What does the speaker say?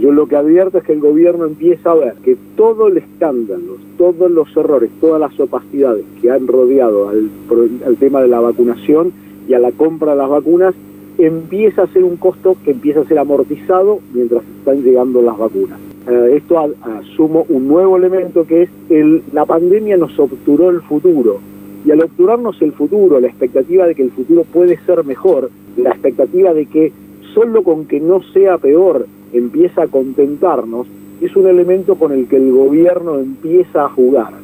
Yo lo que advierto es que el gobierno empieza a ver que todo el escándalo, todos los errores, todas las opacidades que han rodeado al, al tema de la vacunación y a la compra de las vacunas, empieza a ser un costo que empieza a ser amortizado mientras están llegando las vacunas. Eh, esto asumo un nuevo elemento que es el, la pandemia nos obturó el futuro. Y al obturarnos el futuro, la expectativa de que el futuro puede ser mejor, la expectativa de que solo con que no sea peor empieza a contentarnos, es un elemento con el que el gobierno empieza a jugar